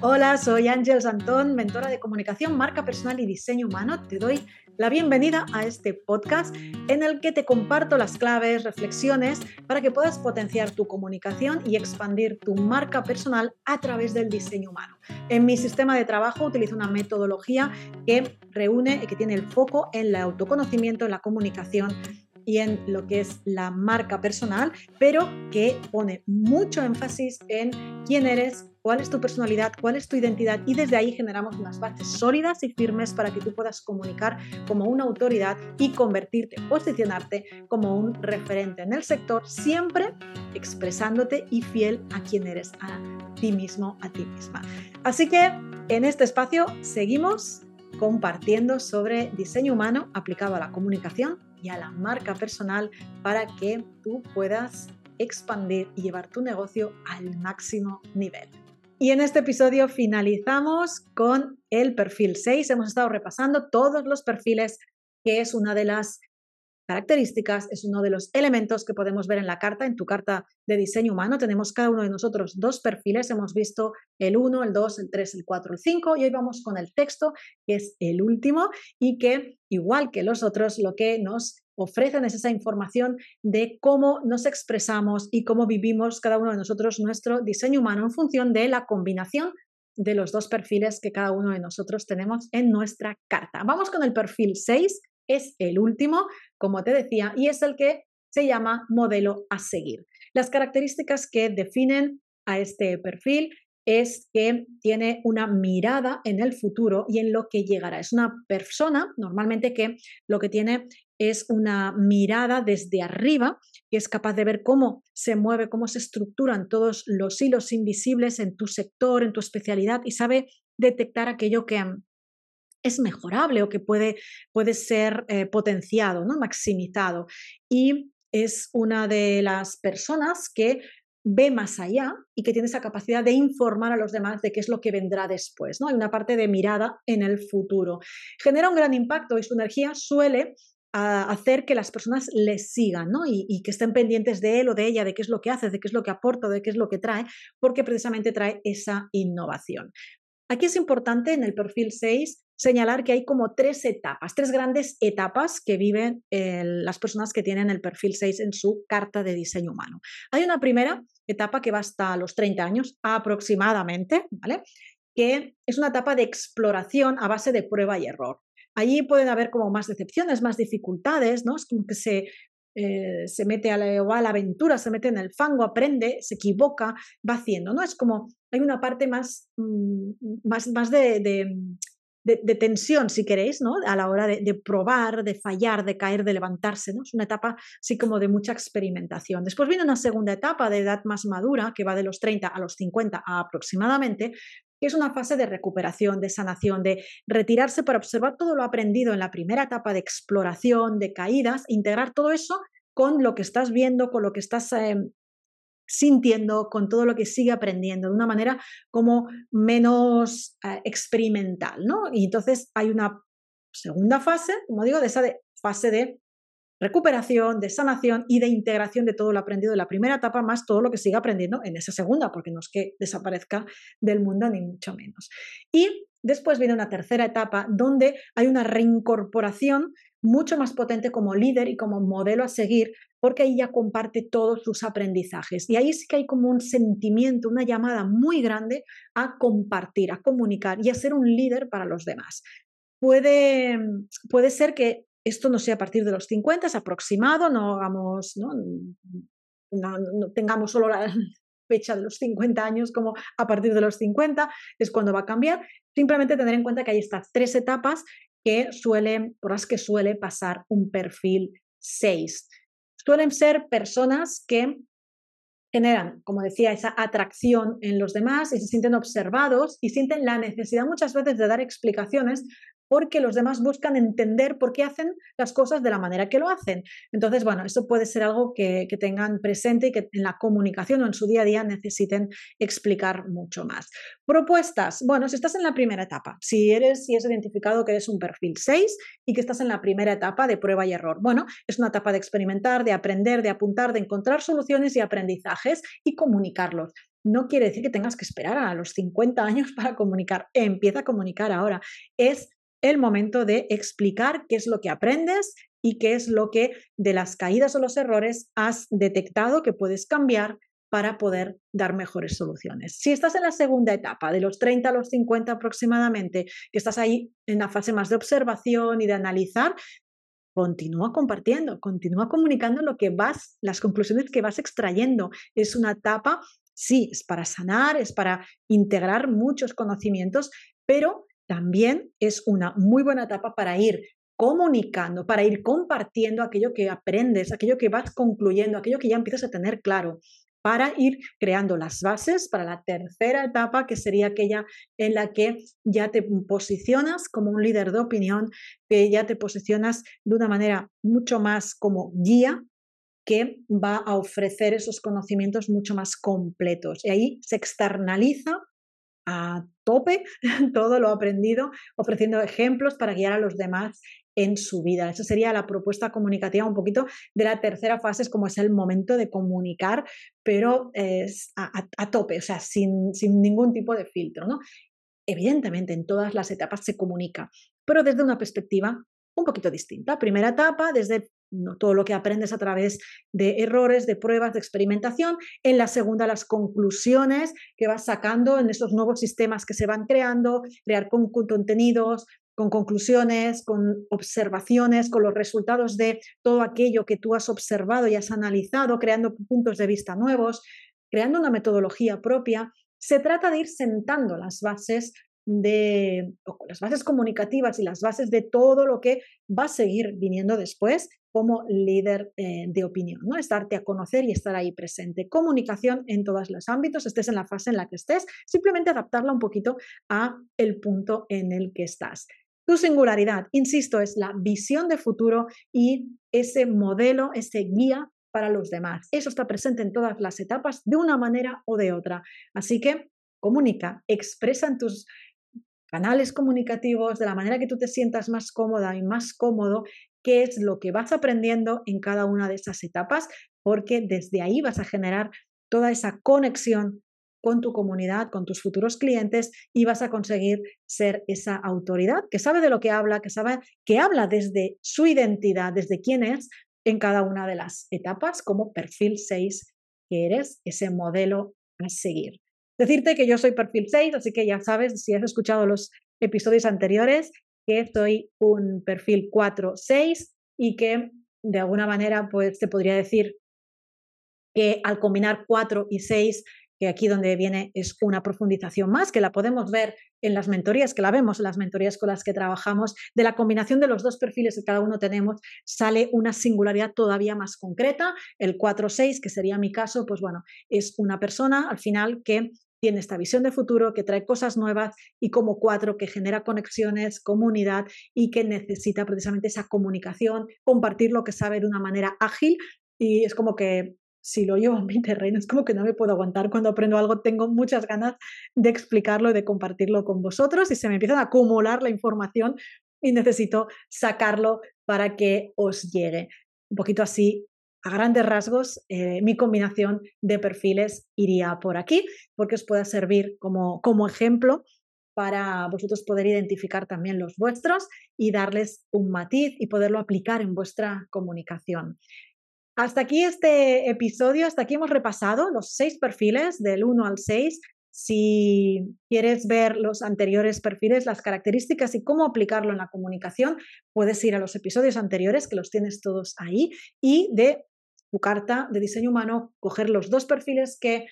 Hola, soy Ángel Santón, mentora de comunicación, marca personal y diseño humano. Te doy la bienvenida a este podcast en el que te comparto las claves, reflexiones para que puedas potenciar tu comunicación y expandir tu marca personal a través del diseño humano. En mi sistema de trabajo utilizo una metodología que reúne y que tiene el foco en el autoconocimiento, en la comunicación y en lo que es la marca personal, pero que pone mucho énfasis en quién eres, cuál es tu personalidad, cuál es tu identidad y desde ahí generamos unas bases sólidas y firmes para que tú puedas comunicar como una autoridad y convertirte, posicionarte como un referente en el sector, siempre expresándote y fiel a quién eres, a ti mismo, a ti misma. Así que en este espacio seguimos compartiendo sobre diseño humano aplicado a la comunicación y a la marca personal para que tú puedas expandir y llevar tu negocio al máximo nivel. Y en este episodio finalizamos con el perfil 6. Hemos estado repasando todos los perfiles, que es una de las características, es uno de los elementos que podemos ver en la carta, en tu carta de diseño humano. Tenemos cada uno de nosotros dos perfiles, hemos visto el 1, el 2, el 3, el 4, el 5 y hoy vamos con el texto, que es el último y que, igual que los otros, lo que nos ofrecen es esa información de cómo nos expresamos y cómo vivimos cada uno de nosotros nuestro diseño humano en función de la combinación de los dos perfiles que cada uno de nosotros tenemos en nuestra carta. Vamos con el perfil 6, es el último, como te decía, y es el que se llama modelo a seguir. Las características que definen a este perfil es que tiene una mirada en el futuro y en lo que llegará. Es una persona normalmente que lo que tiene es una mirada desde arriba, que es capaz de ver cómo se mueve, cómo se estructuran todos los hilos invisibles en tu sector, en tu especialidad y sabe detectar aquello que es mejorable o que puede, puede ser eh, potenciado, ¿no? maximizado. Y es una de las personas que ve más allá y que tiene esa capacidad de informar a los demás de qué es lo que vendrá después. ¿no? Hay una parte de mirada en el futuro. Genera un gran impacto y su energía suele hacer que las personas le sigan ¿no? y, y, que estén pendientes de él o de ella, de qué es lo que hace, de qué es lo que aporta, de qué es lo que trae, porque precisamente trae esa innovación. Aquí es importante en el perfil 6 señalar que hay como tres etapas, tres grandes etapas que viven las personas que tienen el perfil 6 en su carta de diseño humano. Hay una primera etapa que va hasta los 30 años aproximadamente, ¿vale? que es una etapa de exploración a base de prueba y error. Allí pueden haber como más decepciones, más dificultades, ¿no? Es como que se, eh, se mete a la, aventura, se mete en el fango, aprende, se equivoca, va haciendo, ¿no? Es como, hay una parte más, mm, más, más de, de, tensión, si queréis, ¿no? A la hora de, probar, de fallar, de caer, de levantarse, ¿no? Es una etapa así como de mucha experimentación. Después viene una segunda etapa de edad más madura, que va de los 30 a los 50 aproximadamente, es una fase de recuperación, de sanación, de retirarse para observar todo lo aprendido en la primera etapa de exploración, de caídas, integrar todo eso con lo que estás viendo, con lo que estás em, sintiendo, con todo lo que sigue aprendiendo, de una manera como menos eh, experimental, ¿no? Y entonces hay una segunda fase, como digo, de esa fase de recuperación, de sanación y de integración de todo lo aprendido de la primera etapa, más todo lo que sigue aprendiendo en esa segunda, porque no es que desaparezca del mundo ni mucho menos. Y después viene una tercera etapa donde hay una reincorporación mucho más potente como líder y como modelo a seguir porque ahí ya comparte todos sus aprendizajes. Y ahí sí que hay como un sentimiento, una llamada muy grande a compartir, a comunicar y a ser un líder para los demás. Puede, puede ser que esto no sea a partir de los 50, es aproximado, no hagamos, ¿no? No, tengamos solo la fecha de los 50 años como a partir de los 50, es cuando va a cambiar. Simplemente tener en cuenta que hay estas tres etapas que suelen, por las que suele pasar un perfil 6 suelen ser personas que generan, como decía, esa atracción en los demás y se sienten observados y sienten la necesidad muchas veces de dar explicaciones porque los demás buscan entender por qué hacen las cosas de la manera que lo hacen. Entonces, bueno, eso puede ser algo que, tengan presente y que en la comunicación o en su día a día necesiten explicar mucho más. Propuestas. Bueno, si estás en la primera etapa, si eres, si has identificado que eres un perfil 6 y que estás en la primera etapa de prueba y error, bueno, es una etapa de experimentar, de aprender, de apuntar, de encontrar soluciones y aprendizajes y comunicarlos. no quiere decir que tengas que esperar a los 50 años para comunicar. Empieza a comunicar ahora. Es el momento de explicar qué es lo que aprendes y qué es lo que de las caídas o los errores has detectado que puedes cambiar para poder dar mejores soluciones. Si estás en la segunda etapa, de los 30 a los 50 aproximadamente, que estás ahí en la fase más de observación y de analizar, continúa compartiendo, continúa comunicando lo que vas, las conclusiones que vas extrayendo. Es una etapa, sí, es para sanar, es para integrar muchos conocimientos, pero también es una muy buena etapa para ir comunicando, para ir compartiendo aquello que aprendes, aquello que vas concluyendo, aquello que ya empiezas a tener claro, para ir creando las bases para la tercera etapa, que sería aquella en la que ya te posicionas como un líder de opinión, que ya te posicionas de una manera mucho más como guía que va a ofrecer esos conocimientos mucho más completos. Y ahí se externaliza a tope todo lo aprendido, ofreciendo ejemplos para guiar a los demás en su vida. Esa sería la propuesta comunicativa un poquito de la tercera fase, es como es el momento de comunicar, pero es a, tope, o sea, sin, sin, ningún tipo de filtro. ¿no? Evidentemente, en todas las etapas se comunica, pero desde una perspectiva un poquito distinta. Primera etapa, desde todo lo que aprendes a través de errores, de pruebas, de experimentación. En la segunda, las conclusiones que vas sacando en esos nuevos sistemas que se van creando, crear con contenidos, con conclusiones, con observaciones, con los resultados de todo aquello que tú has observado y has analizado, creando puntos de vista nuevos, creando una metodología propia. Se trata de ir sentando las bases de las bases comunicativas y las bases de todo lo que va a seguir viniendo después como líder eh, de opinión, ¿no? Estarte a conocer y estar ahí presente. Comunicación en todos los ámbitos, estés en la fase en la que estés, simplemente adaptarla un poquito a el punto en el que estás. Tu singularidad, insisto, es la visión de futuro y ese modelo, ese guía para los demás. Eso está presente en todas las etapas de una manera o de otra. Así que comunica, expresa en tus canales comunicativos de la manera que tú te sientas más cómoda y más cómodo qué es lo que vas aprendiendo en cada una de esas etapas, porque desde ahí vas a generar toda esa conexión con tu comunidad, con tus futuros clientes y vas a conseguir ser esa autoridad que sabe de lo que habla, que sabe que habla desde su identidad, desde quién es en cada una de las etapas como perfil 6 que eres, ese modelo a seguir. Decirte que yo soy perfil 6, así que ya sabes, si has escuchado los episodios anteriores, que soy un perfil 4-6 y que de alguna manera pues te podría decir que al combinar 4 y 6 que aquí donde viene es una profundización más, que la podemos ver en las mentorías, que la vemos en las mentorías con las que trabajamos, de la combinación de los dos perfiles que cada uno tenemos, sale una singularidad todavía más concreta. El 4-6, que sería mi caso, pues bueno, es una persona al final que tiene esta visión de futuro, que trae cosas nuevas y como cuatro que genera conexiones, comunidad y que necesita precisamente esa comunicación, compartir lo que sabe de una manera ágil y es como que si lo llevo en mi terreno, es como que no me puedo aguantar. Cuando aprendo algo, tengo muchas ganas de explicarlo y de compartirlo con vosotros y se me empiezan a acumular la información y necesito sacarlo para que os llegue. Un poquito así, a grandes rasgos, eh, mi combinación de perfiles iría por aquí, porque os pueda servir como, como ejemplo para vosotros poder identificar también los vuestros y darles un matiz y poderlo aplicar en vuestra comunicación. Hasta aquí este episodio, hasta aquí hemos repasado los seis perfiles del 1 al 6. Si quieres ver los anteriores perfiles, las características y cómo aplicarlo en la comunicación, puedes ir a los episodios anteriores, que los tienes todos ahí, y de tu carta de diseño humano, coger los dos perfiles que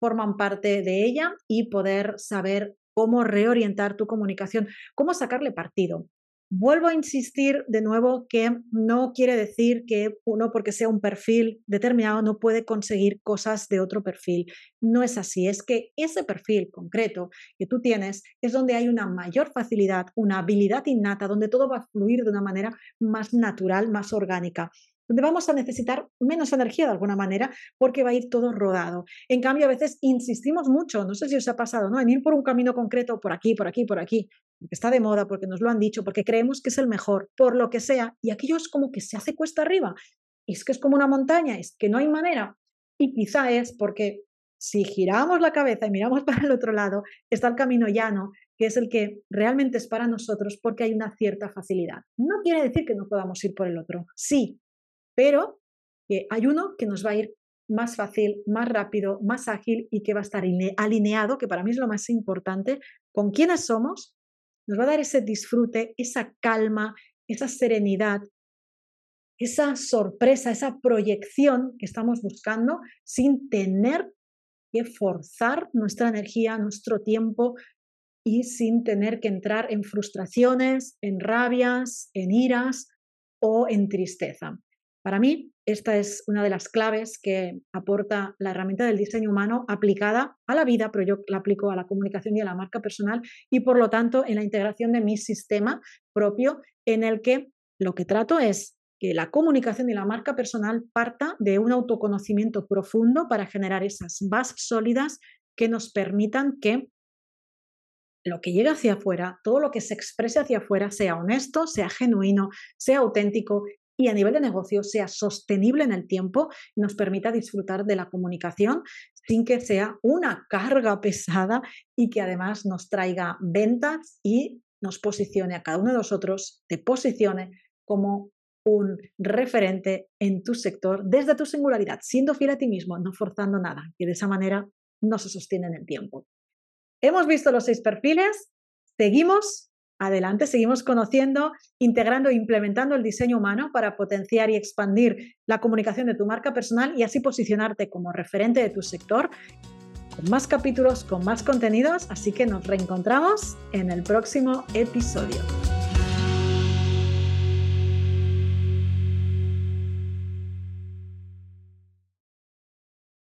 forman parte de ella y poder saber cómo reorientar tu comunicación, cómo sacarle partido. Vuelvo a insistir de nuevo que no quiere decir que uno porque sea un perfil determinado no puede conseguir cosas de otro perfil. No es así, es que ese perfil concreto que tú tienes es donde hay una mayor facilidad, una habilidad innata, donde todo va a fluir de una manera más natural, más orgánica donde vamos a necesitar menos energía de alguna manera porque va a ir todo rodado. En cambio, a veces insistimos mucho, no sé si os ha pasado, ¿no? En ir por un camino concreto, por aquí, por aquí, por aquí, porque está de moda, porque nos lo han dicho, porque creemos que es el mejor, por lo que sea, y aquello es como que se hace cuesta arriba. Es que es como una montaña, es que no hay manera. Y quizá es porque si giramos la cabeza y miramos para el otro lado, está el camino llano, que es el que realmente es para nosotros porque hay una cierta facilidad. No quiere decir que no podamos ir por el otro, sí, pero hay uno que nos va a ir más fácil, más rápido, más ágil y que va a estar alineado, que para mí es lo más importante, con quiénes somos, nos va a dar ese disfrute, esa calma, esa serenidad, esa sorpresa, esa proyección que estamos buscando sin tener que forzar nuestra energía, nuestro tiempo y sin tener que entrar en frustraciones, en rabias, en iras o en tristeza. Para mí, esta es una de las claves que aporta la herramienta del diseño humano aplicada a la vida, pero yo la aplico a la comunicación y a la marca personal y por lo tanto en la integración de mi sistema propio en el que lo que trato es que la comunicación y la marca personal parta de un autoconocimiento profundo para generar esas bases sólidas que nos permitan que lo que llega hacia afuera, todo lo que se exprese hacia afuera, sea honesto, sea genuino, sea auténtico y a nivel de negocio sea sostenible en el tiempo y nos permita disfrutar de la comunicación sin que sea una carga pesada y que además nos traiga ventas y nos posicione a cada uno de nosotros, te posicione como un referente en tu sector desde tu singularidad, siendo fiel a ti mismo, no forzando nada, que de esa manera no se sostiene en el tiempo. Hemos visto los seis perfiles, seguimos adelante, seguimos conociendo, integrando e implementando el diseño humano para potenciar y expandir la comunicación de tu marca personal y así posicionarte como referente de tu sector con más capítulos, con más contenidos, así que nos reencontramos en el próximo episodio.